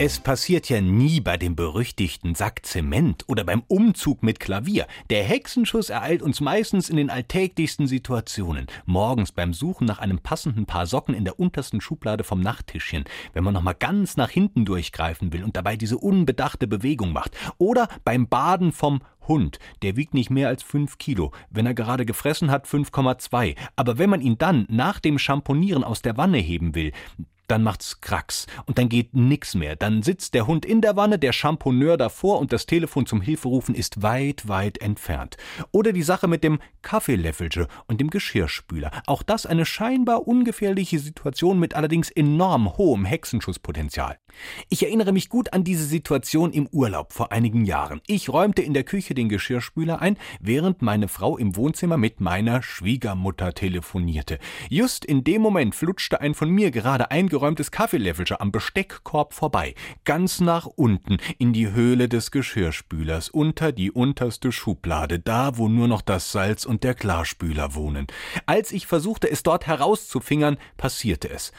Es passiert ja nie bei dem berüchtigten Sack Zement oder beim Umzug mit Klavier. Der Hexenschuss ereilt uns meistens in den alltäglichsten Situationen. Morgens beim Suchen nach einem passenden Paar Socken in der untersten Schublade vom Nachttischchen, wenn man nochmal ganz nach hinten durchgreifen will und dabei diese unbedachte Bewegung macht. Oder beim Baden vom Hund, der wiegt nicht mehr als 5 Kilo, wenn er gerade gefressen hat 5,2. Aber wenn man ihn dann nach dem Schamponieren aus der Wanne heben will, dann macht's Kracks und dann geht nix mehr. Dann sitzt der Hund in der Wanne, der Champoneur davor und das Telefon zum Hilferufen ist weit, weit entfernt. Oder die Sache mit dem Kaffeelöffelche und dem Geschirrspüler. Auch das eine scheinbar ungefährliche Situation mit allerdings enorm hohem Hexenschusspotenzial. Ich erinnere mich gut an diese Situation im Urlaub vor einigen Jahren. Ich räumte in der Küche den Geschirrspüler ein, während meine Frau im Wohnzimmer mit meiner Schwiegermutter telefonierte. Just in dem Moment flutschte ein von mir gerade eingeräumtes aufgeräumtes Kaffeelöffelchen am Besteckkorb vorbei, ganz nach unten in die Höhle des Geschirrspülers, unter die unterste Schublade, da wo nur noch das Salz und der Klarspüler wohnen. Als ich versuchte, es dort herauszufingern, passierte es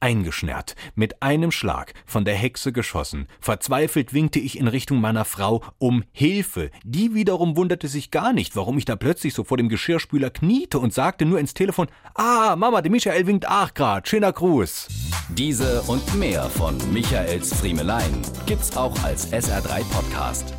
eingeschnärt, mit einem Schlag, von der Hexe geschossen. Verzweifelt winkte ich in Richtung meiner Frau um Hilfe. Die wiederum wunderte sich gar nicht, warum ich da plötzlich so vor dem Geschirrspüler kniete und sagte nur ins Telefon, Ah, Mama, der Michael winkt auch grad, schöner Gruß. Diese und mehr von Michaels Friemelein gibt's auch als SR3 Podcast.